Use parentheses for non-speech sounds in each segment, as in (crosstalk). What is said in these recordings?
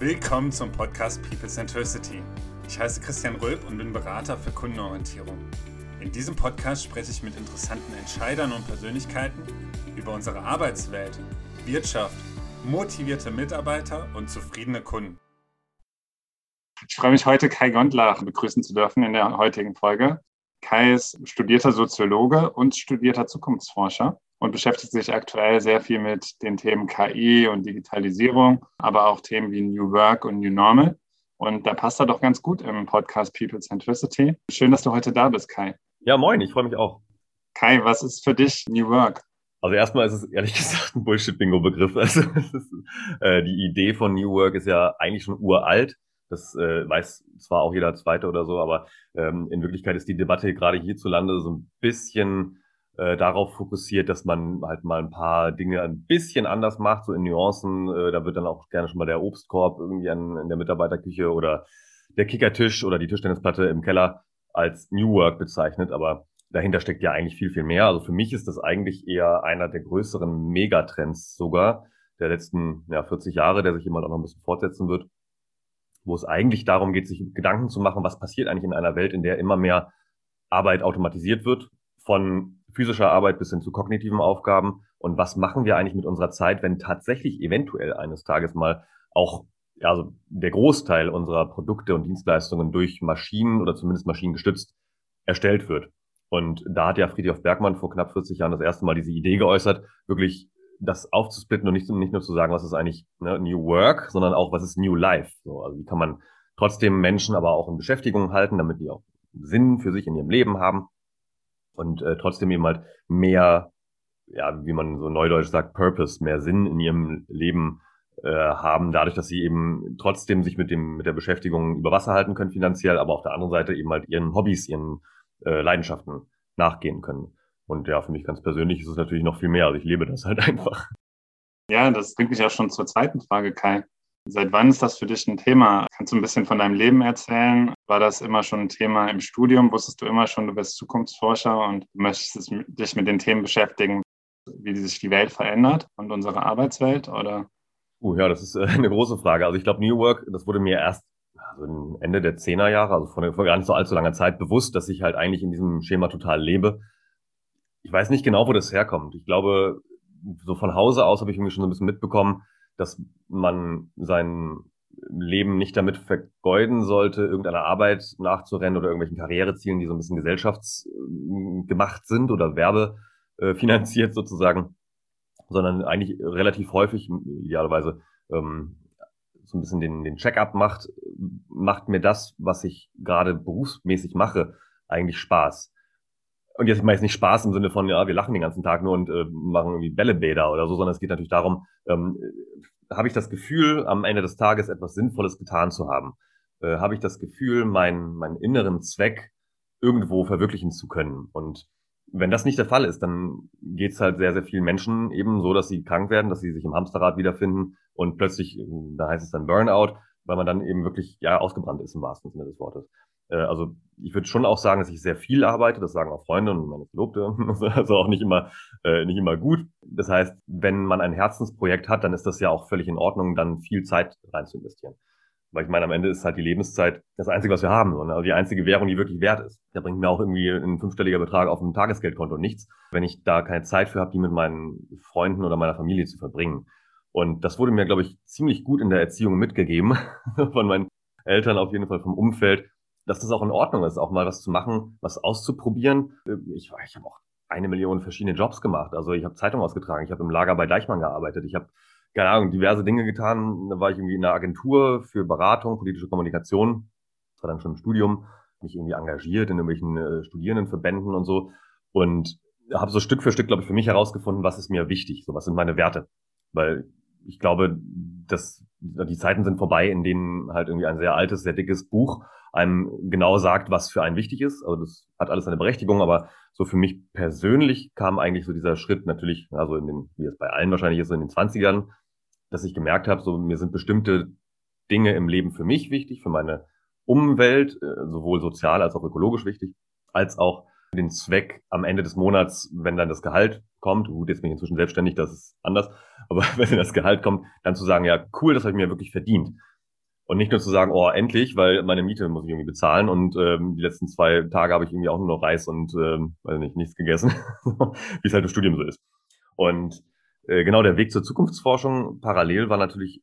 Willkommen zum Podcast People Centricity. Ich heiße Christian Rölp und bin Berater für Kundenorientierung. In diesem Podcast spreche ich mit interessanten Entscheidern und Persönlichkeiten über unsere Arbeitswelt, Wirtschaft, motivierte Mitarbeiter und zufriedene Kunden. Ich freue mich heute, Kai Gondlach begrüßen zu dürfen in der heutigen Folge. Kai ist studierter Soziologe und studierter Zukunftsforscher und beschäftigt sich aktuell sehr viel mit den Themen KI und Digitalisierung, aber auch Themen wie New Work und New Normal. Und da passt er doch ganz gut im Podcast People Centricity. Schön, dass du heute da bist, Kai. Ja, moin, ich freue mich auch. Kai, was ist für dich New Work? Also erstmal ist es ehrlich (laughs) gesagt ein Bullshit-Bingo-Begriff. Also ist, äh, die Idee von New Work ist ja eigentlich schon uralt. Das äh, weiß zwar auch jeder Zweite oder so, aber ähm, in Wirklichkeit ist die Debatte gerade hierzulande so ein bisschen äh, darauf fokussiert, dass man halt mal ein paar Dinge ein bisschen anders macht, so in Nuancen. Äh, da wird dann auch gerne schon mal der Obstkorb irgendwie an, in der Mitarbeiterküche oder der Kickertisch oder die Tischtennisplatte im Keller als New Work bezeichnet, aber dahinter steckt ja eigentlich viel, viel mehr. Also für mich ist das eigentlich eher einer der größeren Megatrends sogar der letzten ja, 40 Jahre, der sich immer auch noch ein bisschen fortsetzen wird, wo es eigentlich darum geht, sich Gedanken zu machen, was passiert eigentlich in einer Welt, in der immer mehr Arbeit automatisiert wird, von physischer Arbeit bis hin zu kognitiven Aufgaben. Und was machen wir eigentlich mit unserer Zeit, wenn tatsächlich eventuell eines Tages mal auch also der Großteil unserer Produkte und Dienstleistungen durch Maschinen oder zumindest maschinengestützt erstellt wird. Und da hat ja Friedrich Bergmann vor knapp 40 Jahren das erste Mal diese Idee geäußert, wirklich das aufzusplitten und nicht, nicht nur zu sagen, was ist eigentlich ne, New Work, sondern auch, was ist New Life. So, also wie kann man trotzdem Menschen aber auch in Beschäftigung halten, damit die auch Sinn für sich in ihrem Leben haben und äh, trotzdem eben halt mehr, ja, wie man so neudeutsch sagt, Purpose, mehr Sinn in ihrem Leben äh, haben, dadurch, dass sie eben trotzdem sich mit dem mit der Beschäftigung über Wasser halten können finanziell, aber auf der anderen Seite eben halt ihren Hobbys, ihren äh, Leidenschaften nachgehen können. Und ja, für mich ganz persönlich ist es natürlich noch viel mehr. Also ich lebe das halt (laughs) einfach. Ja, das bringt mich auch schon zur zweiten Frage, Kai. Seit wann ist das für dich ein Thema? Kannst du ein bisschen von deinem Leben erzählen? War das immer schon ein Thema im Studium? Wusstest du immer schon, du bist Zukunftsforscher und möchtest dich mit den Themen beschäftigen, wie sich die Welt verändert und unsere Arbeitswelt? Oder? Uh, ja, das ist äh, (laughs) eine große Frage. Also ich glaube, New Work, das wurde mir erst also Ende der Zehnerjahre, also vor, gar nicht so allzu langer Zeit, bewusst, dass ich halt eigentlich in diesem Schema total lebe. Ich weiß nicht genau, wo das herkommt. Ich glaube, so von Hause aus habe ich irgendwie schon so ein bisschen mitbekommen, dass man sein Leben nicht damit vergeuden sollte, irgendeiner Arbeit nachzurennen oder irgendwelchen Karrierezielen, die so ein bisschen gesellschaftsgemacht sind oder werbefinanziert sozusagen, sondern eigentlich relativ häufig, idealerweise, ähm, so ein bisschen den, den Check-up macht, macht mir das, was ich gerade berufsmäßig mache, eigentlich Spaß. Und jetzt mache ich nicht Spaß im Sinne von, ja, wir lachen den ganzen Tag nur und äh, machen irgendwie Bällebäder oder so, sondern es geht natürlich darum, ähm, habe ich das Gefühl, am Ende des Tages etwas Sinnvolles getan zu haben? Äh, habe ich das Gefühl, meinen, meinen inneren Zweck irgendwo verwirklichen zu können? Und wenn das nicht der Fall ist, dann geht es halt sehr, sehr vielen Menschen eben so, dass sie krank werden, dass sie sich im Hamsterrad wiederfinden und plötzlich, da heißt es dann Burnout, weil man dann eben wirklich ja ausgebrannt ist im wahrsten Sinne des Wortes. Äh, also ich würde schon auch sagen, dass ich sehr viel arbeite. Das sagen auch Freunde und meine Verlobte. (laughs) also auch nicht immer, äh, nicht immer gut. Das heißt, wenn man ein Herzensprojekt hat, dann ist das ja auch völlig in Ordnung, dann viel Zeit rein zu investieren. Weil ich meine, am Ende ist halt die Lebenszeit das Einzige, was wir haben. Ne? Also die einzige Währung, die wirklich wert ist. Da bringt mir auch irgendwie ein fünfstelliger Betrag auf dem Tagesgeldkonto nichts, wenn ich da keine Zeit für habe, die mit meinen Freunden oder meiner Familie zu verbringen. Und das wurde mir, glaube ich, ziemlich gut in der Erziehung mitgegeben (laughs) von meinen Eltern, auf jeden Fall vom Umfeld, dass das auch in Ordnung ist, auch mal was zu machen, was auszuprobieren. Ich, ich habe auch eine Million verschiedene Jobs gemacht. Also ich habe Zeitung ausgetragen, ich habe im Lager bei Deichmann gearbeitet, ich habe keine Ahnung, diverse Dinge getan. Da war ich irgendwie in einer Agentur für Beratung, politische Kommunikation. Das war dann schon im Studium, mich irgendwie engagiert in irgendwelchen äh, Studierendenverbänden und so. Und habe so Stück für Stück, glaube ich, für mich herausgefunden, was ist mir wichtig, so was sind meine Werte. Weil ich glaube, dass die Zeiten sind vorbei, in denen halt irgendwie ein sehr altes, sehr dickes Buch einem genau sagt, was für einen wichtig ist. Also das hat alles seine Berechtigung, aber so für mich persönlich kam eigentlich so dieser Schritt natürlich, also in den, wie es bei allen wahrscheinlich ist, in den 20ern, dass ich gemerkt habe, so mir sind bestimmte Dinge im Leben für mich wichtig, für meine Umwelt, äh, sowohl sozial als auch ökologisch wichtig, als auch den Zweck am Ende des Monats, wenn dann das Gehalt kommt, gut, jetzt bin ich inzwischen selbstständig, das ist anders, aber (laughs) wenn das Gehalt kommt, dann zu sagen, ja, cool, das habe ich mir wirklich verdient. Und nicht nur zu sagen, oh, endlich, weil meine Miete muss ich irgendwie bezahlen und ähm, die letzten zwei Tage habe ich irgendwie auch nur noch Reis und, ähm, weiß nicht, nichts gegessen, (laughs) wie es halt im Studium so ist. Und äh, genau der Weg zur Zukunftsforschung parallel war natürlich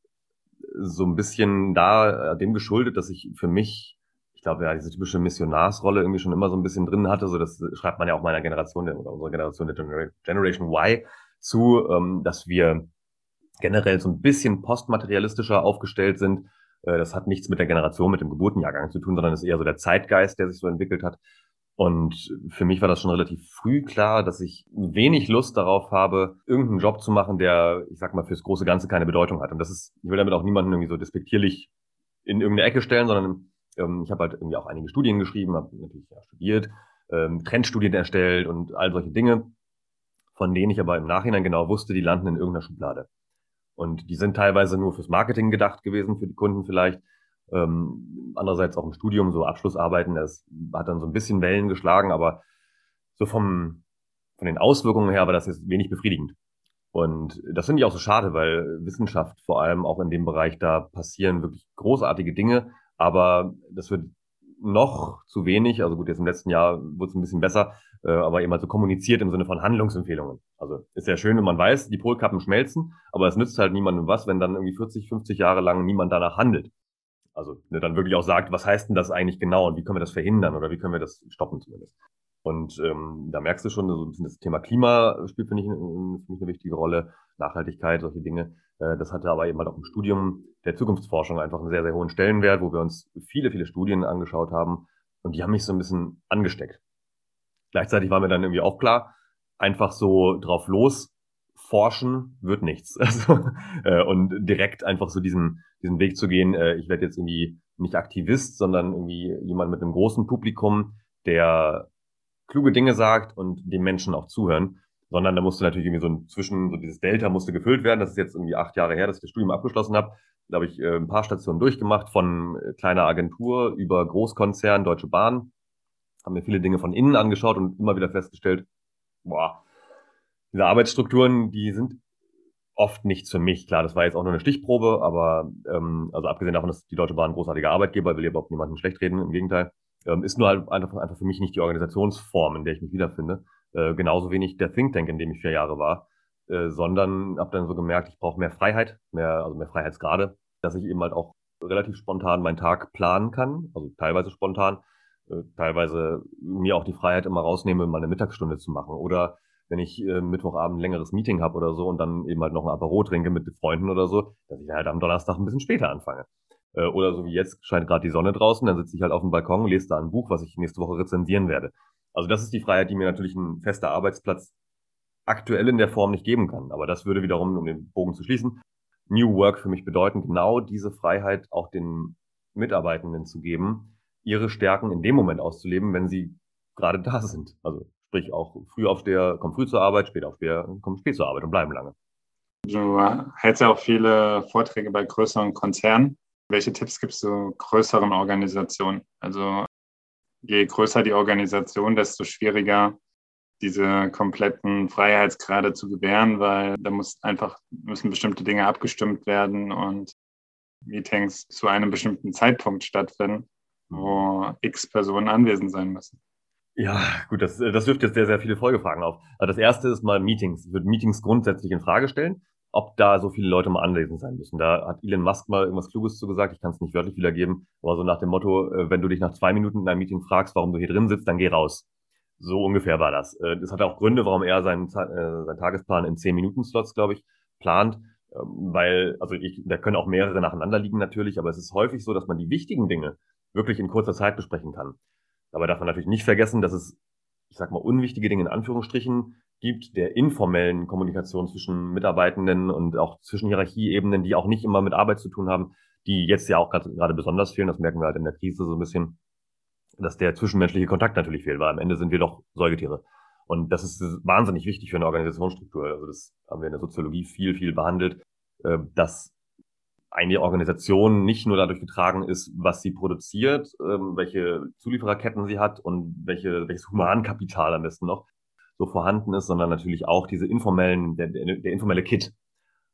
so ein bisschen da äh, dem geschuldet, dass ich für mich, ich glaube, ja, diese typische Missionarsrolle irgendwie schon immer so ein bisschen drin hatte. So, das schreibt man ja auch meiner Generation oder unserer Generation der Generation Y zu, ähm, dass wir generell so ein bisschen postmaterialistischer aufgestellt sind äh, das hat nichts mit der Generation, mit dem Geburtenjahrgang zu tun, sondern ist eher so der Zeitgeist, der sich so entwickelt hat. Und für mich war das schon relativ früh klar, dass ich wenig Lust darauf habe, irgendeinen Job zu machen, der, ich sag mal, fürs große Ganze keine Bedeutung hat. Und das ist, ich will damit auch niemanden irgendwie so despektierlich in irgendeine Ecke stellen, sondern ähm, ich habe halt irgendwie auch einige Studien geschrieben, habe natürlich ja, studiert, ähm, Trendstudien erstellt und all solche Dinge, von denen ich aber im Nachhinein genau wusste, die landen in irgendeiner Schublade. Und die sind teilweise nur fürs Marketing gedacht gewesen, für die Kunden vielleicht. Ähm, andererseits auch im Studium, so Abschlussarbeiten, das hat dann so ein bisschen Wellen geschlagen, aber so vom, von den Auswirkungen her war das jetzt wenig befriedigend. Und das finde ich auch so schade, weil Wissenschaft vor allem auch in dem Bereich, da passieren wirklich großartige Dinge, aber das wird noch zu wenig, also gut, jetzt im letzten Jahr wurde es ein bisschen besser, äh, aber eben halt so kommuniziert im Sinne von Handlungsempfehlungen. Also ist ja schön, wenn man weiß, die Polkappen schmelzen, aber es nützt halt niemandem was, wenn dann irgendwie 40, 50 Jahre lang niemand danach handelt. Also ne, dann wirklich auch sagt, was heißt denn das eigentlich genau und wie können wir das verhindern oder wie können wir das stoppen zumindest. Und ähm, da merkst du schon, so ein bisschen das Thema Klima spielt für mich, für mich eine wichtige Rolle, Nachhaltigkeit, solche Dinge. Äh, das hatte aber eben halt auch im Studium der Zukunftsforschung einfach einen sehr, sehr hohen Stellenwert, wo wir uns viele, viele Studien angeschaut haben und die haben mich so ein bisschen angesteckt. Gleichzeitig war mir dann irgendwie auch klar, einfach so drauf los forschen wird nichts. (laughs) Also, äh, und direkt einfach so diesen, diesen Weg zu gehen, äh, ich werde jetzt irgendwie nicht Aktivist, sondern irgendwie jemand mit einem großen Publikum, der kluge Dinge sagt und dem Menschen auch zuhören, sondern da musste natürlich irgendwie so ein Zwischen, so dieses Delta musste gefüllt werden. Das ist jetzt irgendwie acht Jahre her, dass ich das Studium abgeschlossen habe. Da habe ich äh, ein paar Stationen durchgemacht, von äh, kleiner Agentur über Großkonzern, Deutsche Bahn. Haben mir viele Dinge von innen angeschaut und immer wieder festgestellt, boah, diese Arbeitsstrukturen, die sind oft nichts für mich. Klar, das war jetzt auch nur eine Stichprobe, aber ähm, also abgesehen davon, dass die Deutsche Bahn ein großartiger Arbeitgeber, will ich überhaupt niemanden schlecht reden, im Gegenteil, ähm, ist nur halt einfach, einfach für mich nicht die Organisationsform, in der ich mich wiederfinde. Äh, genauso wenig der Think Tank, in dem ich vier Jahre war, äh, sondern habe dann so gemerkt, ich brauche mehr Freiheit, mehr, also mehr Freiheitsgrade, dass ich eben halt auch relativ spontan meinen Tag planen kann, also teilweise spontan, äh, teilweise mir auch die Freiheit immer rausnehme, meine Mittagsstunde zu machen oder wenn ich äh, Mittwochabend ein längeres Meeting habe oder so und dann eben halt noch ein Apero trinke mit Freunden oder so, dass ich halt am Donnerstag ein bisschen später anfange. Äh, oder so wie jetzt scheint gerade die Sonne draußen, dann sitze ich halt auf dem Balkon, lese da ein Buch, was ich nächste Woche rezensieren werde. Also das ist die Freiheit, die mir natürlich ein fester Arbeitsplatz aktuell in der Form nicht geben kann. Aber das würde wiederum, um den Bogen zu schließen, New Work für mich bedeuten, genau diese Freiheit auch den Mitarbeitenden zu geben, ihre Stärken in dem Moment auszuleben, wenn sie gerade da sind. Also sprich auch früh aufsteher, kommen früh zur Arbeit, spät aufsteher, kommen spät zur Arbeit und bleiben lange. Du hältst ja auch viele Vorträge bei größeren Konzernen. Welche Tipps gibst du größeren Organisationen? Also je größer die Organisation, desto schwieriger diese kompletten Freiheitsgrade zu gewähren, weil da muss einfach, müssen bestimmte Dinge abgestimmt werden und Meetings zu einem bestimmten Zeitpunkt stattfinden, wo x Personen anwesend sein müssen. Ja, gut, das, das wirft jetzt sehr, sehr viele Folgefragen auf. Also das erste ist mal Meetings. Ich würde Meetings grundsätzlich in Frage stellen, ob da so viele Leute mal anwesend sein müssen. Da hat Elon Musk mal irgendwas Kluges zu gesagt. Ich kann es nicht wörtlich wiedergeben, aber so nach dem Motto, äh, wenn du dich nach zwei Minuten in einem Meeting fragst, warum du hier drin sitzt, dann geh raus. So ungefähr war das. Äh, das hat auch Gründe, warum er seinen, äh, seinen Tagesplan in zehn Minuten Slots, glaube ich, plant. Ähm, weil, also ich, da können auch mehrere nacheinander liegen natürlich, aber es ist häufig so, dass man die wichtigen Dinge wirklich in kurzer Zeit besprechen kann. Dabei darf man natürlich nicht vergessen, dass es, ich sag mal, unwichtige Dinge in Anführungsstrichen gibt, der informellen Kommunikation zwischen Mitarbeitenden und auch zwischen Hierarchieebenen, die auch nicht immer mit Arbeit zu tun haben, die jetzt ja auch gerade besonders fehlen. Das merken wir halt in der Krise so ein bisschen, dass der zwischenmenschliche Kontakt natürlich fehlt, weil am Ende sind wir doch Säugetiere. Und das ist wahnsinnig wichtig für eine Organisationsstruktur. Also das haben wir in der Soziologie viel, viel behandelt, äh, dass eine Organisation nicht nur dadurch getragen ist, was sie produziert, ähm, welche Zuliefererketten sie hat und welche, welches Humankapital am besten noch so vorhanden ist, sondern natürlich auch diese informellen, der, der, der informelle Kit.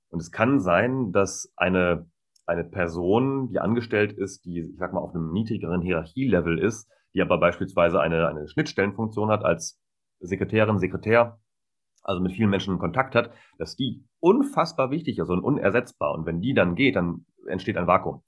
Und es kann sein, dass eine eine Person, die angestellt ist, die, ich sag mal, auf einem niedrigeren Hierarchielevel ist, die aber beispielsweise eine, eine Schnittstellenfunktion hat als Sekretärin, Sekretär, also mit vielen Menschen in Kontakt hat, dass die unfassbar wichtig ist und unersetzbar. Und wenn die dann geht, dann entsteht ein Vakuum.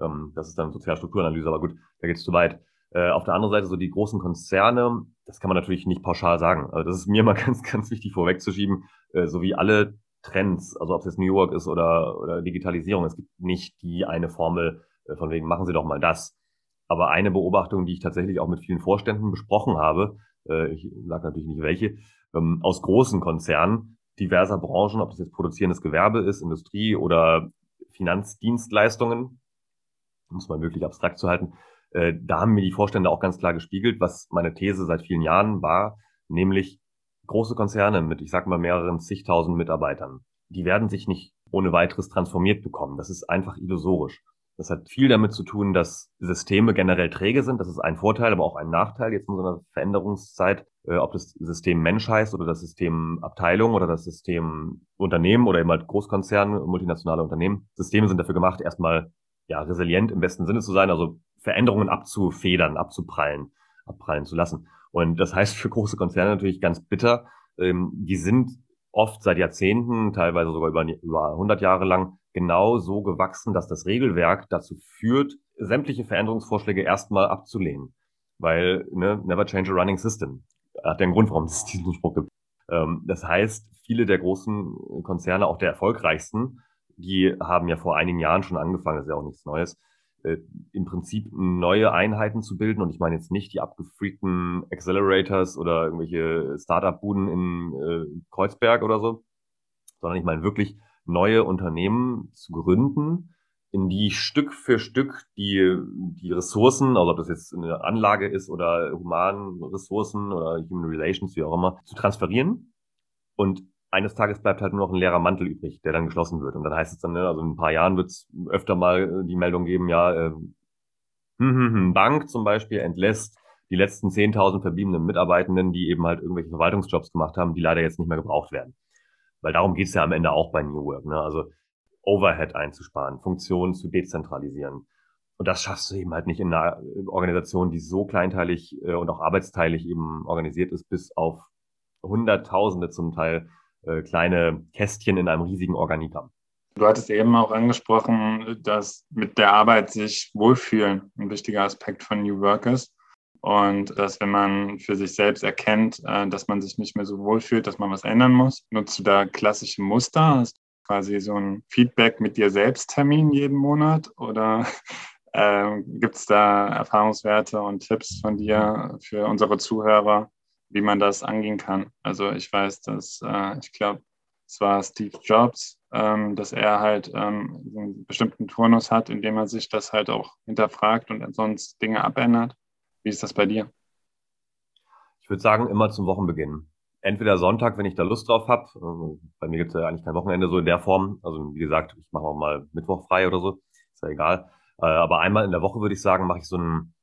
Ähm, das ist dann Sozialstrukturanalyse, aber gut, da geht es zu weit. Äh, auf der anderen Seite so die großen Konzerne, das kann man natürlich nicht pauschal sagen. Also das ist mir (laughs) mal ganz, ganz wichtig vorwegzuschieben, äh, so wie alle Trends, also ob es jetzt New York ist oder, oder Digitalisierung, es gibt nicht die eine Formel, äh, von wegen machen Sie doch mal das. Aber eine Beobachtung, die ich tatsächlich auch mit vielen Vorständen besprochen habe, äh, ich sage natürlich nicht welche, ähm, aus großen Konzernen diverser Branchen, ob das jetzt produzierendes Gewerbe ist, Industrie oder Finanzdienstleistungen, muss man wirklich abstrakt zu halten, äh, da haben mir die Vorstände auch ganz klar gespiegelt, was meine These seit vielen Jahren war, nämlich große Konzerne mit, ich sag mal, mehreren zigtausend Mitarbeitern, die werden sich nicht ohne weiteres transformiert bekommen. Das ist einfach illusorisch. Das hat viel damit zu tun, dass Systeme generell träge sind. Das ist ein Vorteil, aber auch ein Nachteil jetzt in so einer Veränderungszeit. Äh, ob das System Mensch heißt oder das System Abteilung oder das System Unternehmen oder eben halt Großkonzerne, multinationale Unternehmen. Systeme sind dafür gemacht, erstmal ja resilient im besten Sinne zu sein, also Veränderungen abzufedern, abzuprallen, abprallen zu lassen. Und das heißt für große Konzerne natürlich ganz bitter. Ähm, die sind oft seit Jahrzehnten, teilweise sogar über, über 100 Jahre lang, genau so gewachsen, dass das Regelwerk dazu führt, sämtliche Veränderungsvorschläge erstmal abzulehnen. Weil, ne, never change a running system. Hat ja einen Grund, warum es diesen Spruch gibt. Ähm, das heißt, viele der großen Konzerne, auch der erfolgreichsten, die haben ja vor einigen Jahren schon angefangen, das ist ja auch nichts Neues, äh, im Prinzip neue Einheiten zu bilden. Und ich meine jetzt nicht die abgefreakten Accelerators oder irgendwelche Startup-Buden in äh, Kreuzberg oder so, sondern ich meine wirklich neue Unternehmen zu gründen, in die Stück für Stück die, die Ressourcen, also ob das jetzt eine Anlage ist oder humanen Ressourcen oder Human Relations, wie auch immer, zu transferieren. Und eines Tages bleibt halt nur noch ein leerer Mantel übrig, der dann geschlossen wird. Und dann heißt es dann, ne, also in ein paar Jahren wird es öfter mal die Meldung geben, ja, äh, hm, hm, hm, Bank zum Beispiel entlässt die letzten 10.000 verbliebenen Mitarbeitenden, die eben halt irgendwelche Verwaltungsjobs gemacht haben, die leider jetzt nicht mehr gebraucht werden. Weil darum geht es ja am Ende auch bei New Work. Ne? Also Overhead einzusparen, Funktionen zu dezentralisieren. Und das schaffst du eben halt nicht in einer Organisation, die so kleinteilig äh, und auch arbeitsteilig eben organisiert ist, bis auf Hunderttausende zum Teil äh, kleine Kästchen in einem riesigen Organigramm. Du hattest eben auch angesprochen, dass mit der Arbeit sich wohlfühlen ein wichtiger Aspekt von New Work ist. Und dass wenn man für sich selbst erkennt, äh, dass man sich nicht mehr so wohlfühlt, dass man was ändern muss, nutzt du da klassische Muster? Hast du quasi so ein Feedback mit dir selbst Termin jeden Monat? Oder (laughs) äh, gibt es da Erfahrungswerte und Tipps von dir für unsere Zuhörer, wie man das angehen kann? Also ich weiß, dass äh, ich glaube, es war Steve Jobs, ähm, dass er halt ähm, einen bestimmten Turnus hat, in dem er sich das halt auch hinterfragt und sonst Dinge abändert. Wie ist das bei dir? Ich würde sagen, immer zum Wochenbeginn. Entweder Sonntag, wenn ich da Lust drauf habe. Also bei mir gibt es ja eigentlich kein Wochenende so in der Form. Also wie gesagt, ich mache auch mal Mittwoch frei oder so. Ist ja egal. Äh, aber einmal in der Woche würde ich sagen, mache ich so einen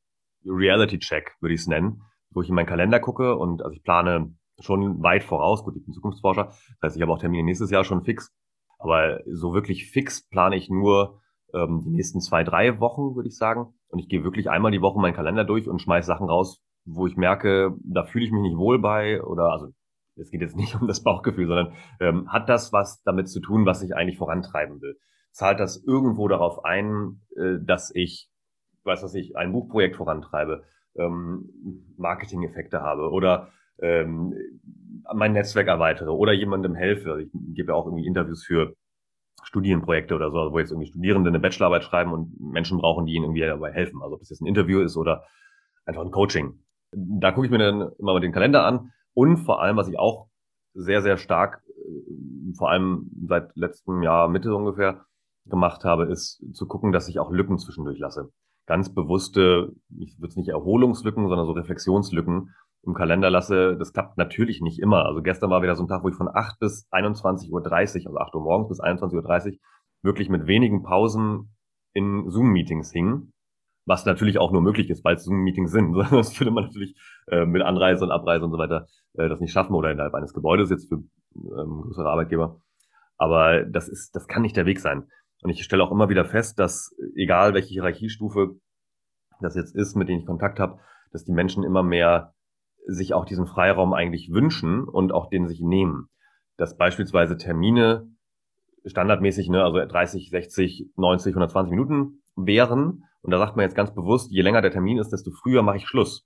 Reality-Check, würde ich es nennen, wo ich in meinen Kalender gucke und also ich plane schon weit voraus. Gut, ich bin Zukunftsforscher. Das heißt, ich habe auch Termine nächstes Jahr schon fix. Aber so wirklich fix plane ich nur ähm, die nächsten zwei, drei Wochen, würde ich sagen. Und ich gehe wirklich einmal die Woche meinen Kalender durch und schmeiß Sachen raus, wo ich merke, da fühle ich mich nicht wohl bei oder also es geht jetzt nicht (laughs) um das Bauchgefühl, sondern ähm, hat das was damit zu tun, was ich eigentlich vorantreiben will? Zahlt das irgendwo darauf ein, äh, dass ich, weiß was ich, ein Buchprojekt vorantreibe, ähm, Marketing-Effekte habe oder ähm, mein Netzwerk erweitere oder jemandem helfe. Ich gebe ja auch irgendwie Interviews für Studienprojekte oder so, wo jetzt irgendwie Studierende eine Bachelorarbeit schreiben und Menschen brauchen, die ihnen irgendwie dabei helfen. Also ob es jetzt ein Interview ist oder einfach ein Coaching. Da gucke ich mir dann immer mal den Kalender an und vor allem, was ich auch sehr, sehr stark, äh, vor allem seit letztem Jahr Mitte ungefähr gemacht habe, ist zu gucken, dass ich auch Lücken zwischendurch lasse. Ganz bewusste, ich würde es nicht Erholungslücken, sondern so Reflexionslücken im Kalender lasse. Das klappt natürlich nicht immer. Also gestern war wieder so ein Tag, wo ich von 8 bis 21.30 Uhr, also 8 Uhr morgens bis 21.30 Uhr, wirklich mit wenigen Pausen in Zoom-Meetings hing. Was natürlich auch nur möglich ist, weil es Zoom-Meetings sind. (laughs) Das würde man natürlich äh, mit Anreise und Abreise und so weiter äh, das nicht schaffen oder innerhalb eines Gebäudes jetzt für ähm, größere Arbeitgeber. Aber das ist, das kann nicht der Weg sein. Und ich stelle auch immer wieder fest, dass egal welche Hierarchiestufe das jetzt ist, mit denen ich Kontakt habe, dass die Menschen immer mehr sich auch diesen Freiraum eigentlich wünschen und auch den sich nehmen. Dass beispielsweise Termine standardmäßig, ne, also 30, 60, 90, 120 Minuten wären. Und da sagt man jetzt ganz bewusst, je länger der Termin ist, desto früher mache ich Schluss.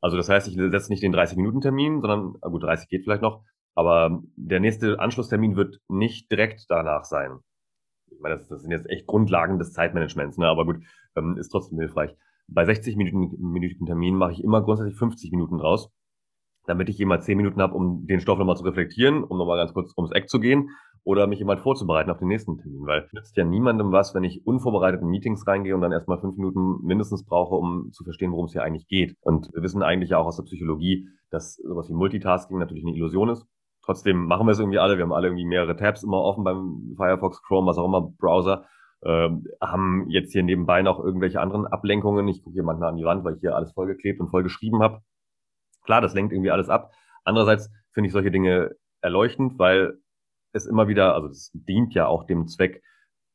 Also das heißt, ich setze nicht den 30-Minuten-Termin, sondern, gut, 30 geht vielleicht noch, aber der nächste Anschlusstermin wird nicht direkt danach sein. Meine, das, das sind jetzt echt Grundlagen des Zeitmanagements, ne? aber gut, ähm, ist trotzdem hilfreich. Bei 60 Minuten Termin mache ich immer grundsätzlich 50 Minuten draus, damit ich jemand 10 Minuten habe, um den Stoff nochmal zu reflektieren, um nochmal ganz kurz ums Eck zu gehen oder mich jemand vorzubereiten auf den nächsten Termin, weil nützt ja niemandem was, wenn ich unvorbereitet in Meetings reingehe und dann erstmal fünf Minuten mindestens brauche, um zu verstehen, worum es hier eigentlich geht. Und wir wissen eigentlich ja auch aus der Psychologie, dass sowas wie Multitasking natürlich eine Illusion ist. Trotzdem machen wir es irgendwie alle. Wir haben alle irgendwie mehrere Tabs immer offen beim Firefox, Chrome, was auch immer, Browser. Ähm, haben jetzt hier nebenbei noch irgendwelche anderen Ablenkungen. Ich gucke hier manchmal an die Wand, weil ich hier alles vollgeklebt und vollgeschrieben habe. Klar, das lenkt irgendwie alles ab. Andererseits finde ich solche Dinge erleuchtend, weil es immer wieder, also es dient ja auch dem Zweck,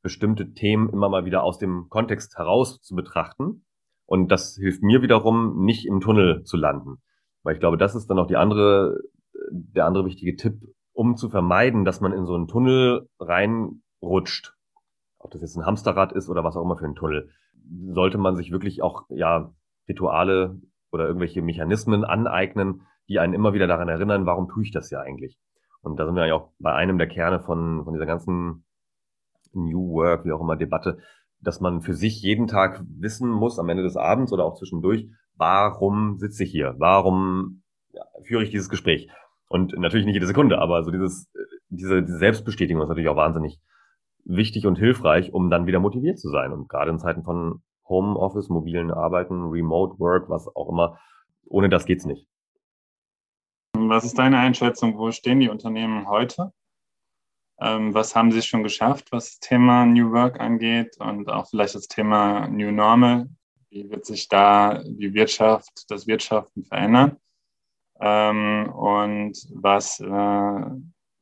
bestimmte Themen immer mal wieder aus dem Kontext heraus zu betrachten. Und das hilft mir wiederum, nicht im Tunnel zu landen. Weil ich glaube, das ist dann auch die andere, der andere wichtige Tipp, um zu vermeiden, dass man in so einen Tunnel reinrutscht. Ob das jetzt ein Hamsterrad ist oder was auch immer für ein Tunnel, sollte man sich wirklich auch, ja, Rituale oder irgendwelche Mechanismen aneignen, die einen immer wieder daran erinnern, warum tue ich das ja eigentlich? Und da sind wir ja auch bei einem der Kerne von, von dieser ganzen New Work, wie auch immer, Debatte, dass man für sich jeden Tag wissen muss, am Ende des Abends oder auch zwischendurch, warum sitze ich hier? Warum ja, führe ich dieses Gespräch? Und natürlich nicht jede Sekunde, aber so dieses, diese, diese Selbstbestätigung ist natürlich auch wahnsinnig wichtig und hilfreich, um dann wieder motiviert zu sein. Und gerade in Zeiten von Homeoffice, mobilen Arbeiten, Remote Work, was auch immer, ohne das geht's nicht. Was ist deine Einschätzung? Wo stehen die Unternehmen heute? Ähm, was haben sie schon geschafft, was das Thema New Work angeht und auch vielleicht das Thema New Normal? Wie wird sich da die Wirtschaft, das Wirtschaften verändern? Ähm, und was äh,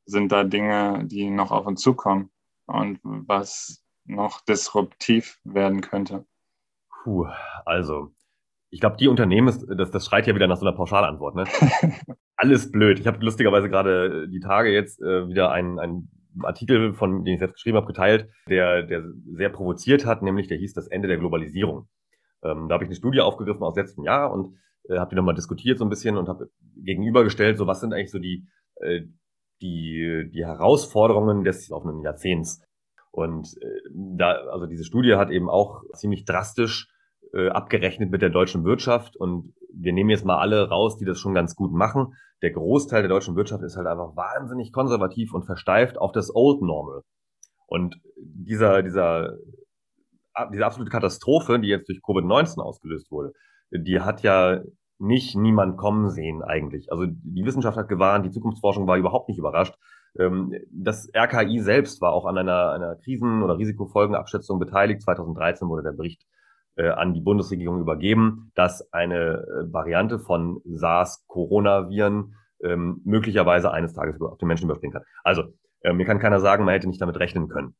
sind da Dinge, die noch auf uns zukommen und was noch disruptiv werden könnte? Puh, also ich glaube, die Unternehmen, ist, das, das schreit ja wieder nach so einer Pauschalantwort. Ne? (laughs) Alles blöd. Ich habe lustigerweise gerade äh, die Tage jetzt äh, wieder einen, einen Artikel, von den ich selbst geschrieben habe, geteilt, der, der sehr provoziert hat, nämlich der hieß Das Ende der Globalisierung. Ähm, da habe ich eine Studie aufgegriffen aus letztem Jahr und äh, habe die nochmal diskutiert so ein bisschen und habe gegenübergestellt, so was sind eigentlich so die, äh, die, die Herausforderungen des laufenden Jahrzehnts. Und äh, da, also diese Studie hat eben auch ziemlich drastisch äh, abgerechnet mit der deutschen Wirtschaft. Und wir nehmen jetzt mal alle raus, die das schon ganz gut machen. Der Großteil der deutschen Wirtschaft ist halt einfach wahnsinnig konservativ und versteift auf das Old Normal. Und dieser, dieser, diese absolute Katastrophe, die jetzt durch Covid-19 ausgelöst wurde, die hat ja nicht niemand kommen sehen eigentlich. Also die Wissenschaft hat gewarnt, die Zukunftsforschung war überhaupt nicht überrascht. Ähm, das RKI selbst war auch an einer, einer Krisen- oder Risikofolgenabschätzung beteiligt. 2013 wurde der Bericht äh, an die Bundesregierung übergeben, dass eine äh, Variante von SARS-Coronaviren ähm, möglicherweise eines Tages auf den Menschen überspringen kann. Also, äh, mir kann keiner sagen, man hätte nicht damit rechnen können.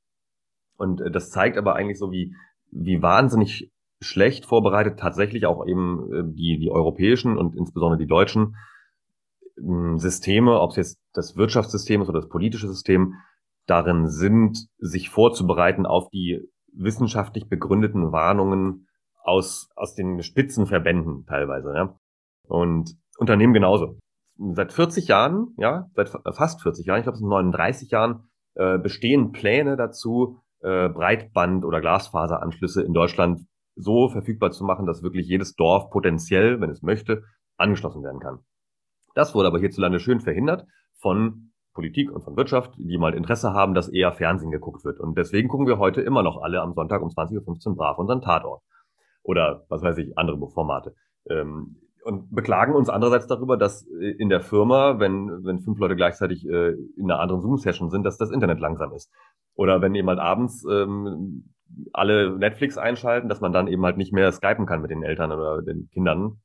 Und das zeigt aber eigentlich so, wie, wie wahnsinnig schlecht vorbereitet tatsächlich auch eben äh, die, die europäischen und insbesondere die deutschen äh, Systeme, ob es jetzt das Wirtschaftssystem ist oder das politische System, darin sind, sich vorzubereiten auf die wissenschaftlich begründeten Warnungen aus, aus den Spitzenverbänden teilweise. Ja? Und Unternehmen genauso. Seit 40 Jahren, ja, seit fast 40 Jahren, ich glaube es sind 39 Jahren, äh, bestehen Pläne dazu, äh, Breitband- oder Glasfaseranschlüsse in Deutschland so verfügbar zu machen, dass wirklich jedes Dorf potenziell, wenn es möchte, angeschlossen werden kann. Das wurde aber hierzulande schön verhindert von Politik und von Wirtschaft, die mal Interesse haben, dass eher Fernsehen geguckt wird. Und deswegen gucken wir heute immer noch alle am Sonntag um 20.15 Uhr brav unseren Tatort oder was weiß ich, andere Formate. Ähm, und beklagen uns andererseits darüber, dass äh, in der Firma, wenn, wenn fünf Leute gleichzeitig äh, in einer anderen Zoom-Session sind, dass das Internet langsam ist. Oder wenn halt abends ähm, alle Netflix einschalten, dass man dann eben halt nicht mehr skypen kann mit den Eltern oder den Kindern.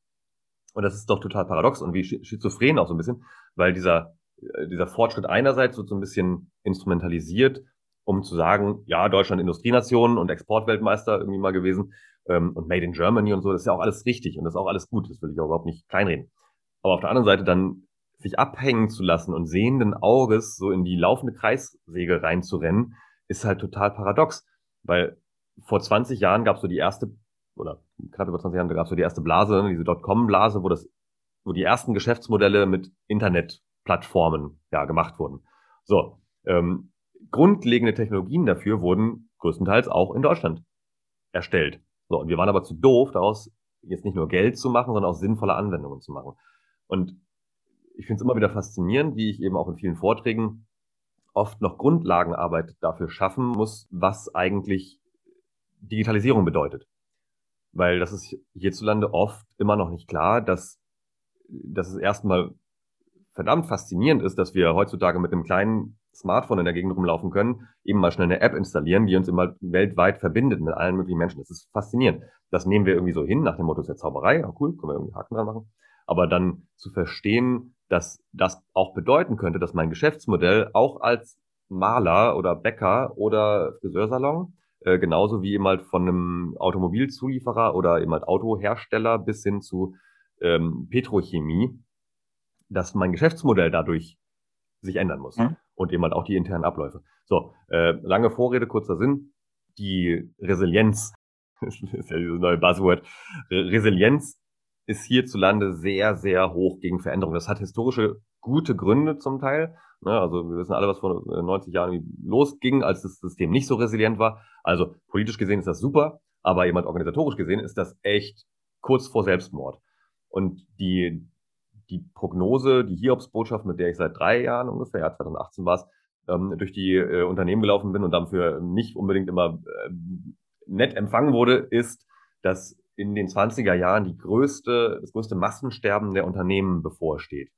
Und das ist doch total paradox und wie schizophren auch so ein bisschen, weil dieser, äh, dieser Fortschritt einerseits wird so ein bisschen instrumentalisiert, um zu sagen, ja, Deutschland Industrienation und Exportweltmeister irgendwie mal gewesen ähm, und Made in Germany und so, das ist ja auch alles richtig und das ist auch alles gut, das will ich auch überhaupt nicht kleinreden. Aber auf der anderen Seite dann sich abhängen zu lassen und sehenden Auges so in die laufende Kreissäge reinzurennen, ist halt total paradox. Weil vor 20 Jahren gab es so die erste, oder knapp über 20 Jahren gab es so die erste Blase, ne, diese Dotcom-Blase, wo das, wo die ersten Geschäftsmodelle mit Internetplattformen ja gemacht wurden. So, ähm, grundlegende Technologien dafür wurden größtenteils auch in Deutschland erstellt. So, und wir waren aber zu doof, daraus jetzt nicht nur Geld zu machen, sondern auch sinnvolle Anwendungen zu machen. Und ich finde es immer wieder faszinierend, wie ich eben auch in vielen Vorträgen oft noch Grundlagenarbeit dafür schaffen muss, was eigentlich Digitalisierung bedeutet. Weil das ist hierzulande oft immer noch nicht klar, dass, dass es erstmal verdammt faszinierend ist, dass wir heutzutage mit einem kleinen Smartphone in der Gegend rumlaufen können, eben mal schnell eine App installieren, die uns immer weltweit verbindet mit allen möglichen Menschen. Das ist faszinierend. Das nehmen wir irgendwie so hin, nach dem Motto, ist ja Zauberei, ja cool, können wir irgendwie Haken dran machen. Aber dann zu verstehen, dass das auch bedeuten könnte, dass mein Geschäftsmodell auch als Maler oder Bäcker oder Friseursalon, äh, genauso wie eben halt von einem Automobilzulieferer oder eben halt Autohersteller bis hin zu ähm, Petrochemie, dass mein Geschäftsmodell dadurch sich ändern muss mhm. und eben halt auch die internen Abläufe. So, äh, lange Vorrede, kurzer Sinn. Die Resilienz, (laughs) das ist ja dieses neue Buzzword, Resilienz ist hierzulande sehr, sehr hoch gegen Veränderungen. Das hat historische gute Gründe zum Teil. Ne? Also wir wissen alle, was vor 90 Jahren losging, als das System nicht so resilient war. Also politisch gesehen ist das super, aber jemand organisatorisch gesehen ist das echt kurz vor Selbstmord. Und die, die Prognose, die Hiobsbotschaft, mit der ich seit drei Jahren ungefähr, ja, 2018 war es, ähm, durch die äh, Unternehmen gelaufen bin und dafür nicht unbedingt immer äh, nett empfangen wurde, ist, dass in den 20er Jahren die größte, das größte Massensterben der Unternehmen bevorsteht.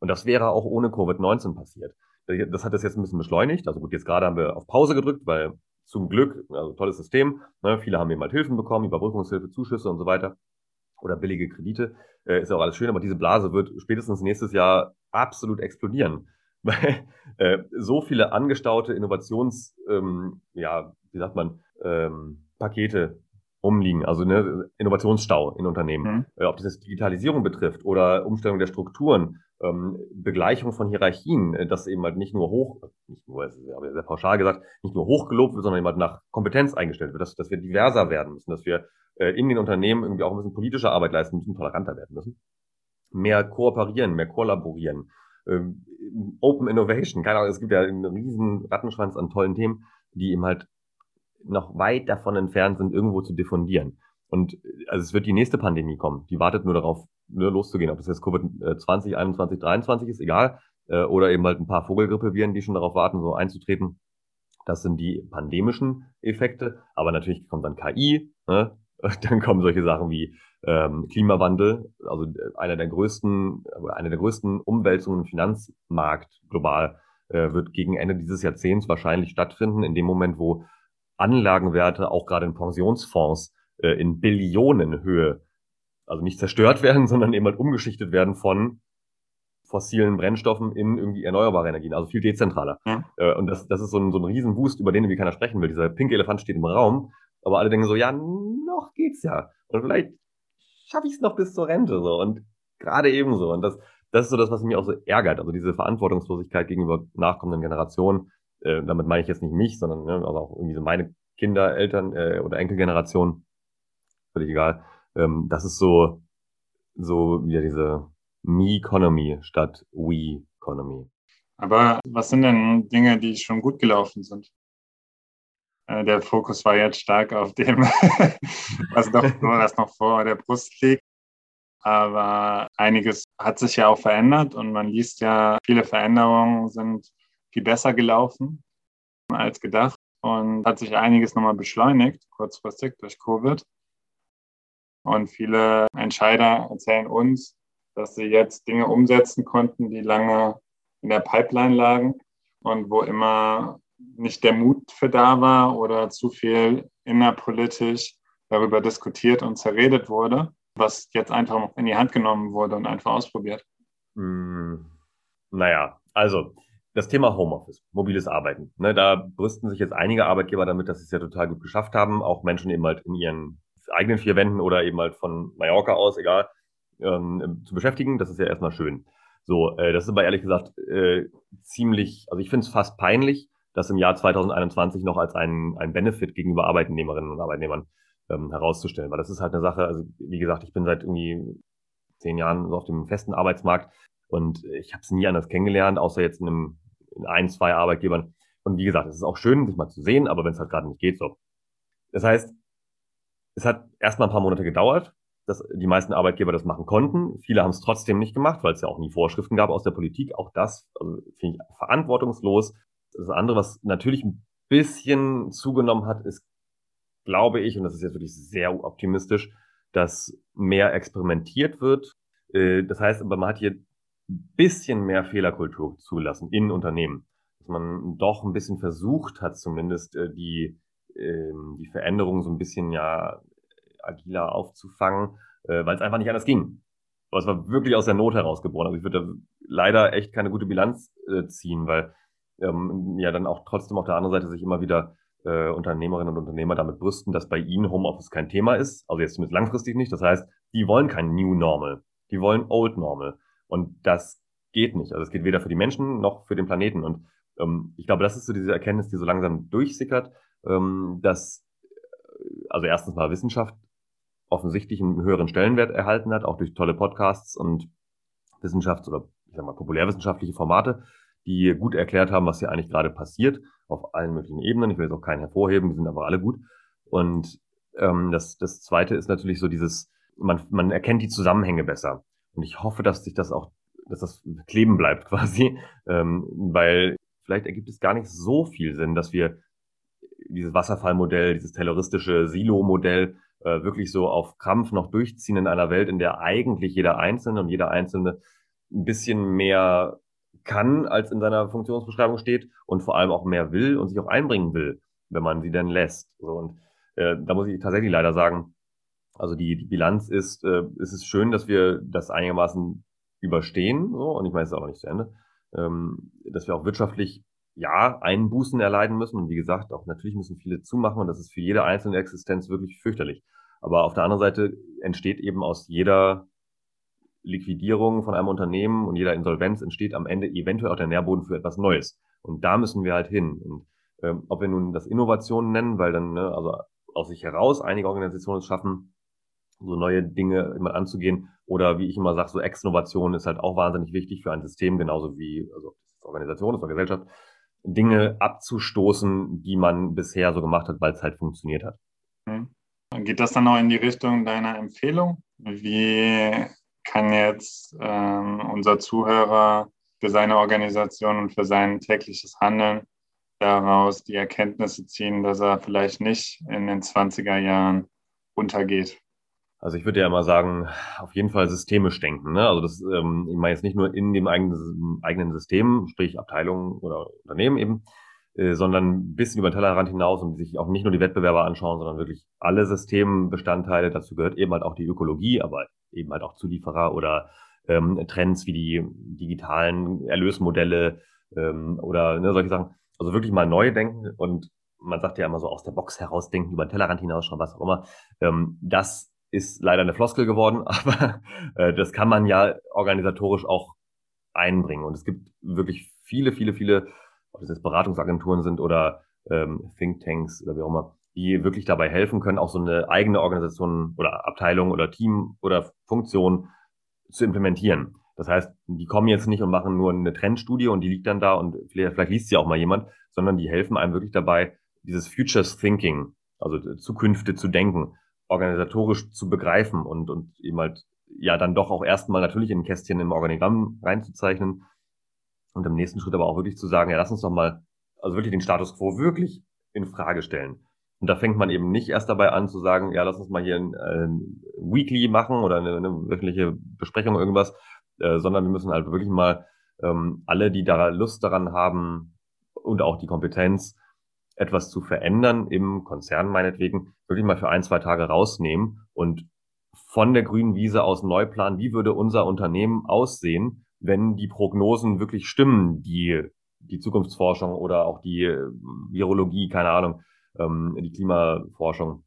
Und das wäre auch ohne Covid-19 passiert. Das hat das jetzt ein bisschen beschleunigt. Also gut, jetzt gerade haben wir auf Pause gedrückt, weil zum Glück, also tolles System, ne, viele haben eben halt Hilfen bekommen, Überbrückungshilfe, Zuschüsse und so weiter oder billige Kredite. Äh, ist auch alles schön, aber diese Blase wird spätestens nächstes Jahr absolut explodieren. (laughs) Weil äh, so viele angestaute Innovations, ähm, ja, wie sagt man, ähm, Pakete rumliegen, also ne, Innovationsstau in Unternehmen. Mhm. Äh, ob das jetzt Digitalisierung betrifft oder Umstellung der Strukturen, ähm, Begleichung von Hierarchien, äh, dass eben halt nicht nur hoch, nicht nur, aber sehr pauschal gesagt, nicht nur hochgelobt wird, sondern eben halt nach Kompetenz eingestellt wird, dass, dass wir diverser werden müssen, dass wir äh, in den Unternehmen irgendwie auch ein bisschen politische Arbeit leisten müssen, toleranter werden müssen. Mehr kooperieren, mehr kollaborieren, ähm, Open Innovation, keine Ahnung, es gibt ja einen riesen Rattenschwanz an tollen Themen, die eben halt noch weit davon entfernt sind, irgendwo zu diffundieren. Und also es wird die nächste Pandemie kommen. Die wartet nur darauf, nur loszugehen. Ob das jetzt Covid-20, 21, 23 ist, egal. Äh, oder eben halt ein paar Vogelgrippeviren, die schon darauf warten, so einzutreten. Das sind die pandemischen Effekte. Aber natürlich kommt dann KI. Ne? (laughs) Dann kommen solche Sachen wie ähm, Klimawandel, also äh, einer der größten, eine der größten Umwälzungen im Finanzmarkt global äh, wird gegen Ende dieses Jahrzehnts wahrscheinlich stattfinden, in dem Moment, wo Anlagenwerte auch gerade in Pensionsfonds äh, in Billionenhöhe, also nicht zerstört (laughs) werden, sondern eben halt umgeschichtet werden von fossilen Brennstoffen in irgendwie erneuerbare Energien, also viel dezentraler. Ja. Äh, und das, das ist so ein, so ein Riesenboost, über den irgendwie keiner sprechen will. Dieser pinke Elefant steht im Raum, aber alle denken so, ja, noch geht's ja. Und vielleicht schaffe ich es noch bis zur Rente so. Und gerade ebenso. Und das, das ist so das, was mich auch so ärgert. Also diese Verantwortungslosigkeit gegenüber nachkommenden Generationen. Äh, damit meine ich jetzt nicht mich, sondern ne, also auch irgendwie so meine Kinder, Eltern äh, oder Enkelgeneration völlig egal. Ähm, das ist so, so wieder diese Me-Economy statt We-Economy. Aber was sind denn Dinge, die schon gut gelaufen sind? Äh, der Fokus war jetzt stark auf dem, (laughs) was, noch, was noch vor der Brust liegt. Aber einiges hat sich ja auch verändert und man liest ja, viele Veränderungen sind viel besser gelaufen als gedacht und hat sich einiges nochmal beschleunigt, kurzfristig durch Covid. Und viele Entscheider erzählen uns, dass sie jetzt Dinge umsetzen konnten, die lange in der Pipeline lagen und wo immer nicht der Mut für da war oder zu viel innerpolitisch darüber diskutiert und zerredet wurde, was jetzt einfach in die Hand genommen wurde und einfach ausprobiert. Hm, naja, also das Thema Homeoffice, mobiles Arbeiten. Ne, da brüsten sich jetzt einige Arbeitgeber damit, dass sie es ja total gut geschafft haben, auch Menschen eben halt in ihren eigenen vier Wänden oder eben halt von Mallorca aus, egal, ähm, zu beschäftigen. Das ist ja erstmal schön. So, äh, das ist aber ehrlich gesagt äh, ziemlich, also ich finde es fast peinlich, das im Jahr 2021 noch als ein, ein Benefit gegenüber Arbeitnehmerinnen und Arbeitnehmern ähm, herauszustellen. Weil das ist halt eine Sache, also wie gesagt, ich bin seit irgendwie zehn Jahren so auf dem festen Arbeitsmarkt und ich habe es nie anders kennengelernt, außer jetzt in, einem, in ein, zwei Arbeitgebern. Und wie gesagt, es ist auch schön, sich mal zu sehen, aber wenn es halt gerade nicht geht, so. Das heißt, es hat erstmal ein paar Monate gedauert, dass die meisten Arbeitgeber das machen konnten. Viele haben es trotzdem nicht gemacht, weil es ja auch nie Vorschriften gab aus der Politik. Auch das also, finde ich verantwortungslos. Das andere, was natürlich ein bisschen zugenommen hat, ist, glaube ich, und das ist jetzt wirklich sehr optimistisch, dass mehr experimentiert wird. Äh, das heißt aber, man hat hier bisschen mehr Fehlerkultur zugelassen in Unternehmen. Dass man doch ein bisschen versucht hat, zumindest äh, die, ähm, die Veränderungen so ein bisschen ja agiler aufzufangen, äh, weil es einfach nicht anders ging. Aber es war wirklich aus der Not herausgeboren. Also ich würde da leider echt keine gute Bilanz ziehen, weil ähm, ja dann auch trotzdem auf der anderen Seite sich immer wieder äh, Unternehmerinnen und Unternehmer damit brüsten, dass bei ihnen Homeoffice kein Thema ist. Also jetzt zumindest langfristig nicht. Das heißt, die wollen kein New Normal. Die wollen Old Normal. Und das geht nicht. Also es geht weder für die Menschen noch für den Planeten. Und ähm, ich glaube, das ist so diese Erkenntnis, die so langsam durchsickert, ähm, dass äh, also erstens mal Wissenschaft offensichtlich einen höheren Stellenwert erhalten hat, auch durch tolle Podcasts und Wissenschafts- oder ich sag mal populärwissenschaftliche Formate, die gut erklärt haben, was hier eigentlich gerade passiert, auf allen möglichen Ebenen. Ich will jetzt auch keinen hervorheben, die sind aber alle gut. Und ähm, das, das Zweite ist natürlich so dieses, man, man erkennt die Zusammenhänge besser. Und ich hoffe, dass sich das auch, dass das kleben bleibt (laughs) quasi, ähm, weil vielleicht ergibt es gar nicht so viel Sinn, dass wir dieses Wasserfallmodell, dieses terroristische Silo-Modell äh, wirklich so auf Krampf noch durchziehen in einer Welt, in der eigentlich jeder Einzelne und jeder Einzelne ein bisschen mehr kann, als in seiner Funktionsbeschreibung steht und vor allem auch mehr will und sich auch einbringen will, wenn man sie denn lässt. So, und äh, da muss ich tatsächlich leider sagen, also die, die Bilanz ist, äh, es ist schön, dass wir das einigermaßen überstehen, so, und ich meine, es ist auch noch nicht zu Ende, ähm, dass wir auch wirtschaftlich ja Einbußen erleiden müssen. Und wie gesagt, auch natürlich müssen viele zumachen und das ist für jede einzelne Existenz wirklich fürchterlich. Aber auf der anderen Seite entsteht eben aus jeder Liquidierung von einem Unternehmen und jeder Insolvenz entsteht am Ende eventuell auch der Nährboden für etwas Neues. Und da müssen wir halt hin. Und ähm, ob wir nun das Innovationen nennen, weil dann, ne, also aus sich heraus einige Organisationen es schaffen, so neue Dinge immer anzugehen, oder wie ich immer sage, so Exnovation ist halt auch wahnsinnig wichtig für ein System, genauso wie, also Organisation ist oder Gesellschaft, Dinge abzustoßen, die man bisher so gemacht hat, weil es halt funktioniert hat. Mhm. Geht das dann auch in die Richtung deiner Empfehlung? Wie kann jetzt ähm, unser Zuhörer für seine Organisation und für sein tägliches Handeln daraus die Erkenntnisse ziehen, dass er vielleicht nicht in den 20er Jahren untergeht? Also ich würde ja immer sagen, auf jeden Fall systemisch denken. Ne? Also das, ähm, ich meine jetzt nicht nur in dem eigenen, eigenen System, sprich Abteilungen oder Unternehmen eben, äh, sondern ein bisschen über den Tellerrand hinaus und sich auch nicht nur die Wettbewerber anschauen, sondern wirklich alle Systembestandteile. Dazu gehört eben halt auch die Ökologie, aber eben halt auch Zulieferer oder ähm, Trends wie die digitalen Erlösmodelle ähm, oder ne, solche Sachen. Also wirklich mal neu denken und man sagt ja immer so aus der Box heraus denken, über den Tellerrand hinausschauen, was auch immer. Ähm, das ist leider eine Floskel geworden, (laughs) aber äh, das kann man ja organisatorisch auch einbringen. Und es gibt wirklich viele, viele, viele, ob das jetzt Beratungsagenturen sind oder ähm, Thinktanks oder wie auch immer, die wirklich dabei helfen können, auch so eine eigene Organisation oder Abteilung oder Team oder Funktion zu implementieren. Das heißt, die kommen jetzt nicht und machen nur eine Trendstudie und die liegt dann da und vielleicht, vielleicht liest sie auch mal jemand, sondern die helfen einem wirklich dabei, dieses Futures Thinking, also Zukünfte zu denken, organisatorisch zu begreifen und, und eben halt ja dann doch auch erstmal natürlich in ein Kästchen im Organigramm reinzuzeichnen und im nächsten Schritt aber auch wirklich zu sagen, ja, lass uns doch mal, also wirklich den Status quo wirklich in Frage stellen. Und da fängt man eben nicht erst dabei an zu sagen, ja, lass uns mal hier ein, ein Weekly machen oder eine, eine wöchentliche Besprechung irgendwas, äh, sondern wir müssen halt wirklich mal ähm, alle, die da Lust daran haben und auch die Kompetenz, etwas zu verändern im Konzern meinetwegen, wirklich mal für ein, zwei Tage rausnehmen und von der grünen Wiese aus neu planen, wie würde unser Unternehmen aussehen, wenn die Prognosen wirklich stimmen, die die Zukunftsforschung oder auch die äh, Virologie, keine Ahnung, ähm, die Klimaforschung,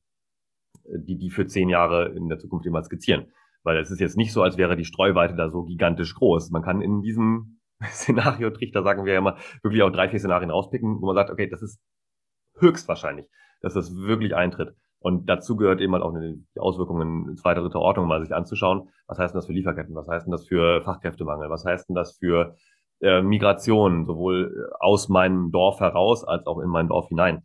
die, die für zehn Jahre in der Zukunft immer skizzieren. Weil es ist jetzt nicht so, als wäre die Streuweite da so gigantisch groß. Man kann in diesem (laughs) Szenario-Trichter, sagen wir ja immer, wirklich auch drei, vier Szenarien rauspicken, wo man sagt, okay, das ist höchstwahrscheinlich, dass das wirklich eintritt. Und dazu gehört eben halt auch die Auswirkungen zweiter, dritter Ordnung mal sich anzuschauen. Was heißt denn das für Lieferketten? Was heißt denn das für Fachkräftemangel? Was heißt denn das für äh, Migration, sowohl aus meinem Dorf heraus als auch in mein Dorf hinein?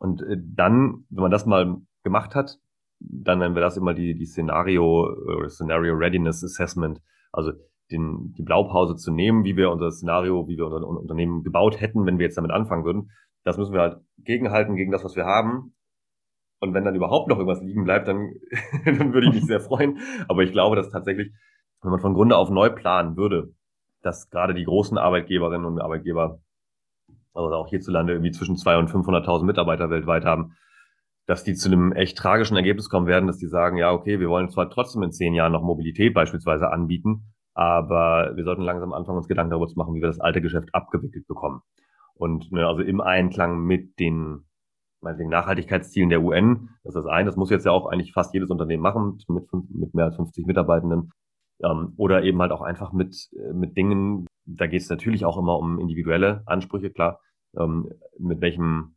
Und äh, dann, wenn man das mal gemacht hat, dann nennen wir das immer die, die Szenario, äh, Scenario Readiness Assessment. Also den, die Blaupause zu nehmen, wie wir unser Szenario, wie wir unser Unternehmen gebaut hätten, wenn wir jetzt damit anfangen würden. Das müssen wir halt gegenhalten gegen das, was wir haben. Und wenn dann überhaupt noch irgendwas liegen bleibt, dann, (laughs) dann würde ich mich sehr freuen. Aber ich glaube, dass tatsächlich, wenn man von Grunde auf neu planen würde, dass gerade die großen Arbeitgeberinnen und Arbeitgeber, also auch hierzulande irgendwie zwischen 200.000 und 500.000 Mitarbeiter weltweit haben, dass die zu einem echt tragischen Ergebnis kommen werden, dass die sagen, ja, okay, wir wollen zwar trotzdem in zehn Jahren noch Mobilität beispielsweise anbieten, aber wir sollten langsam anfangen, uns Gedanken darüber zu machen, wie wir das alte Geschäft abgewickelt bekommen. Und ne, also im Einklang mit den meinetwegen Nachhaltigkeitszielen der UN, das ist das eine, das muss jetzt ja auch eigentlich fast jedes Unternehmen machen, mit, mit mehr als 50 Mitarbeitenden. Ähm, oder eben halt auch einfach mit, äh, mit Dingen, da geht es natürlich auch immer um individuelle Ansprüche, klar. Ähm, mit welchem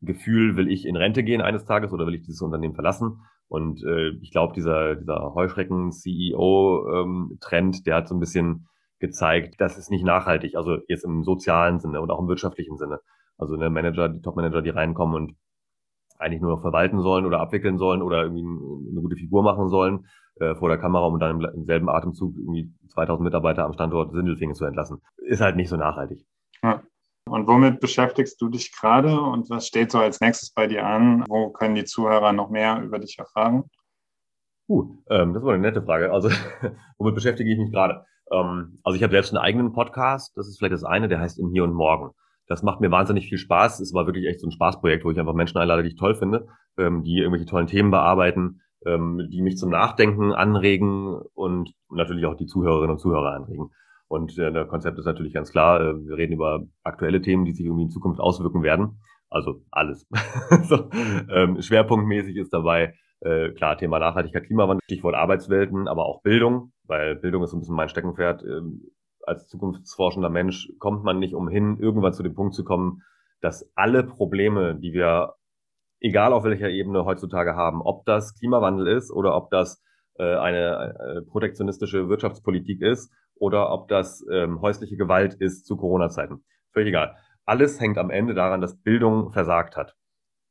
Gefühl will ich in Rente gehen eines Tages oder will ich dieses Unternehmen verlassen? Und äh, ich glaube, dieser, dieser Heuschrecken-CEO-Trend, ähm, der hat so ein bisschen gezeigt, das ist nicht nachhaltig, also jetzt im sozialen Sinne und auch im wirtschaftlichen Sinne. Also eine Manager, die Top-Manager, die reinkommen und eigentlich nur noch verwalten sollen oder abwickeln sollen oder irgendwie eine gute Figur machen sollen äh, vor der Kamera, um dann im, selben Atemzug irgendwie 2000 Mitarbeiter am Standort Sindelfingen zu entlassen. Ist halt nicht so nachhaltig. Ja. Und womit beschäftigst du dich gerade und was steht so als nächstes bei dir an? Wo können die Zuhörer noch mehr über dich erfahren? Uh, ähm, das war eine nette Frage. Also, (laughs) womit beschäftige ich mich gerade? Ähm, also, ich habe selbst einen eigenen Podcast. Das ist vielleicht das eine, der heißt Im Hier und Morgen. Das macht mir wahnsinnig viel Spaß. Es war wirklich echt so ein Spaßprojekt, wo ich einfach Menschen einlade, die ich toll finde, ähm, die irgendwelche tollen Themen bearbeiten, ähm, die mich zum Nachdenken anregen und natürlich auch die Zuhörerinnen und Zuhörer anregen. Und äh, der Konzept ist natürlich ganz klar, äh, wir reden über aktuelle Themen, die sich irgendwie in Zukunft auswirken werden. Also alles. (laughs) so, ähm, schwerpunktmäßig ist dabei äh, klar Thema Nachhaltigkeit, Klimawandel, Stichwort Arbeitswelten, aber auch Bildung, weil Bildung ist so ein bisschen mein Steckenpferd. Ähm, als zukunftsforschender Mensch kommt man nicht umhin, irgendwann zu dem Punkt zu kommen, dass alle Probleme, die wir, egal auf welcher Ebene heutzutage haben, ob das Klimawandel ist oder ob das äh, eine äh, protektionistische Wirtschaftspolitik ist oder ob das ähm, häusliche Gewalt ist zu Corona-Zeiten. Völlig egal. Alles hängt am Ende daran, dass Bildung versagt hat.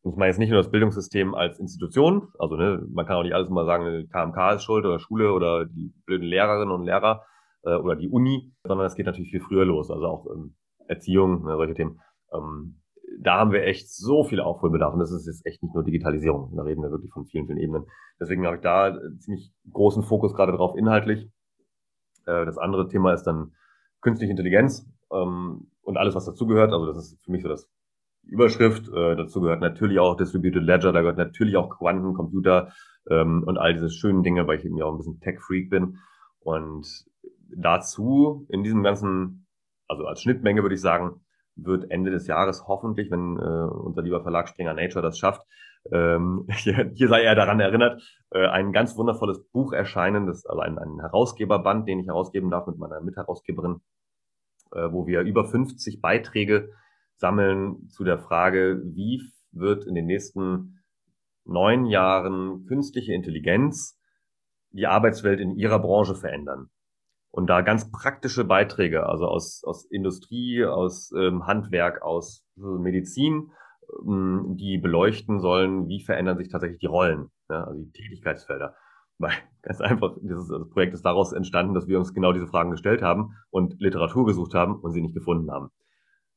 Ich meine jetzt nicht nur das Bildungssystem als Institution, also ne, man kann auch nicht alles immer sagen, KMK ist schuld oder Schule oder die blöden Lehrerinnen und Lehrer äh, oder die Uni, sondern es geht natürlich viel früher los, also auch ähm, Erziehung, ne, solche Themen. Ähm, da haben wir echt so viel Aufholbedarf und das ist jetzt echt nicht nur Digitalisierung, da reden wir wirklich von vielen, vielen Ebenen. Deswegen habe ich da ziemlich großen Fokus gerade drauf inhaltlich äh, das andere Thema ist dann künstliche Intelligenz ähm, und alles, was dazugehört. Also das ist für mich so das Überschrift. Äh, dazu gehört natürlich auch Distributed Ledger, da gehört natürlich auch Quantencomputer ähm, und all diese schönen Dinge, weil ich eben ja auch ein bisschen Tech-Freak bin. Und dazu in diesem ganzen, also als Schnittmenge würde ich sagen, wird Ende des Jahres hoffentlich, wenn äh, unser lieber Verlag Springer Nature das schafft, ähm, (laughs) hier, hier sei er daran erinnert, äh, ein ganz wundervolles Buch erscheinen, das, also ein, ein Herausgeberband, den ich herausgeben darf mit meiner Mitherausgeberin, äh, wo wir über 50 Beiträge sammeln zu der Frage, wie wird in den nächsten neun Jahren künstliche Intelligenz die Arbeitswelt in ihrer Branche verändern. Und da ganz praktische Beiträge, also aus, aus Industrie, aus ähm, Handwerk, aus Medizin, ähm, die beleuchten sollen, wie verändern sich tatsächlich die Rollen, ja, also die Tätigkeitsfelder. Weil (laughs) ganz einfach, dieses Projekt ist daraus entstanden, dass wir uns genau diese Fragen gestellt haben und Literatur gesucht haben und sie nicht gefunden haben.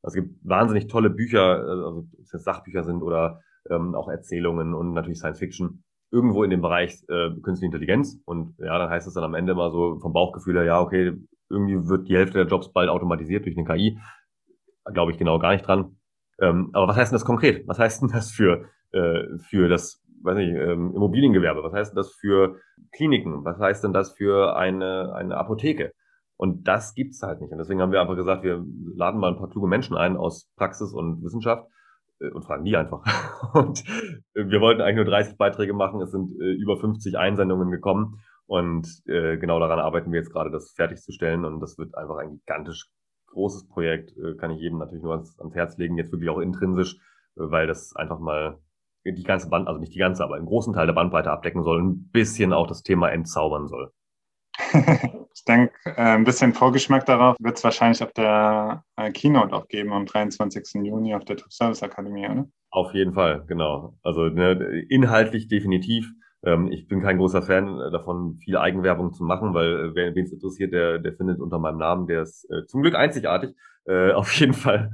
Es gibt wahnsinnig tolle Bücher, also ob es jetzt Sachbücher sind oder ähm, auch Erzählungen und natürlich Science Fiction, irgendwo in dem Bereich äh, Künstliche Intelligenz. Und ja, dann heißt es dann am Ende mal so vom Bauchgefühl her, ja, okay, irgendwie wird die Hälfte der Jobs bald automatisiert durch eine KI. Glaube ich genau gar nicht dran. Ähm, aber was heißt denn das konkret? Was heißt denn das für, äh, für das weiß nicht, ähm, Immobiliengewerbe? Was heißt denn das für Kliniken? Was heißt denn das für eine, eine Apotheke? Und das gibt's halt nicht. Und deswegen haben wir einfach gesagt, wir laden mal ein paar kluge Menschen ein aus Praxis und Wissenschaft äh, und fragen die einfach. (laughs) Und wir wollten eigentlich nur 30 Beiträge machen. Es sind äh, über 50 Einsendungen gekommen. Und äh, genau daran arbeiten wir jetzt gerade, das fertigzustellen. Und das wird einfach ein gigantisch großes Projekt. Äh, kann ich jedem natürlich nur ans, ans Herz legen. Jetzt wirklich auch intrinsisch, äh, weil das einfach mal die ganze Band, also nicht die ganze, aber einen großen Teil der Bandbreite abdecken soll, ein bisschen auch das Thema entzaubern soll. (laughs) ich denke, äh, ein bisschen Vorgeschmack darauf wird es wahrscheinlich auf der äh, Keynote auch geben am 23. Juni auf der Top Service Akademie, oder? Auf jeden Fall, genau. Also ne, inhaltlich definitiv. Ähm, ich bin kein großer Fan davon, viel Eigenwerbung zu machen, weil äh, wer es interessiert, der, der findet unter meinem Namen, der ist äh, zum Glück einzigartig. Äh, auf jeden Fall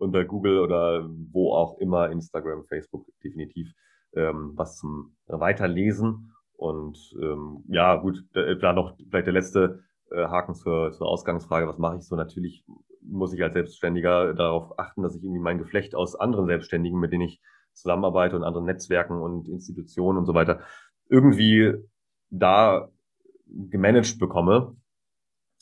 unter Google oder wo auch immer, Instagram, Facebook definitiv ähm, was zum Weiterlesen. Und ähm, ja, gut, da noch vielleicht der letzte äh, Haken zur, zur Ausgangsfrage, was mache ich so? Natürlich muss ich als Selbstständiger darauf achten, dass ich irgendwie mein Geflecht aus anderen Selbstständigen, mit denen ich zusammenarbeite und anderen Netzwerken und Institutionen und so weiter, irgendwie da gemanagt bekomme,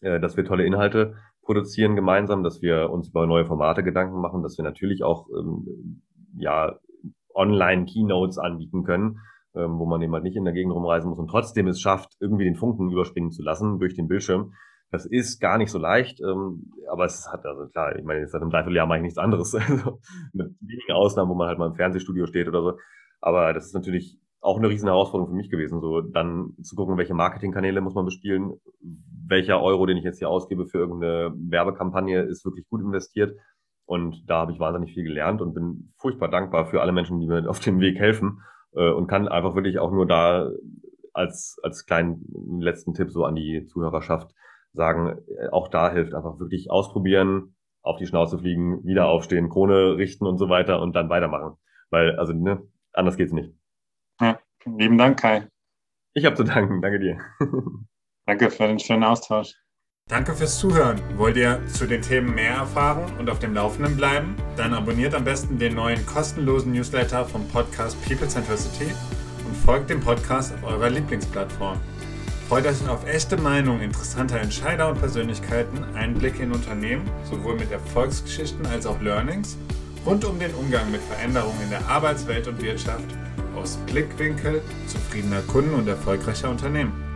äh, dass wir tolle Inhalte produzieren gemeinsam, dass wir uns über neue Formate Gedanken machen, dass wir natürlich auch ähm, ja Online-Keynotes anbieten können, ähm, wo man eben halt nicht in der Gegend rumreisen muss und trotzdem es schafft, irgendwie den Funken überspringen zu lassen durch den Bildschirm. Das ist gar nicht so leicht, ähm, aber es hat, also klar, ich meine, seit einem Dreivierteljahr mache ich nichts anderes. (laughs) Also, mit wenigen Ausnahmen, wo man halt mal im Fernsehstudio steht oder so. Aber das ist natürlich auch eine riesen Herausforderung für mich gewesen, so dann zu gucken, welche Marketingkanäle muss man bespielen, welcher Euro, den ich jetzt hier ausgebe für irgendeine Werbekampagne, ist wirklich gut investiert. Und da habe ich wahnsinnig viel gelernt und bin furchtbar dankbar für alle Menschen, die mir auf dem Weg helfen äh, und kann einfach wirklich auch nur da als, als kleinen letzten Tipp so an die Zuhörerschaft sagen, äh, auch da hilft einfach wirklich ausprobieren, auf die Schnauze fliegen, wieder aufstehen, Krone richten und so weiter und dann weitermachen. Weil, also, ne, anders geht's nicht. Ja, lieben Dank, Kai. Ich habe zu danken. Danke dir. (laughs) Danke für den schönen Austausch. Danke fürs Zuhören. Wollt ihr zu den Themen mehr erfahren und auf dem Laufenden bleiben? Dann abonniert am besten den neuen kostenlosen Newsletter vom Podcast People Centricity und folgt dem Podcast auf eurer Lieblingsplattform. Freut euch auf echte Meinungen interessanter Entscheider und Persönlichkeiten, Einblicke in Unternehmen, sowohl mit Erfolgsgeschichten als auch Learnings, rund um den Umgang mit Veränderungen in der Arbeitswelt und Wirtschaft, aus Blickwinkel zufriedener Kunden und erfolgreicher Unternehmen.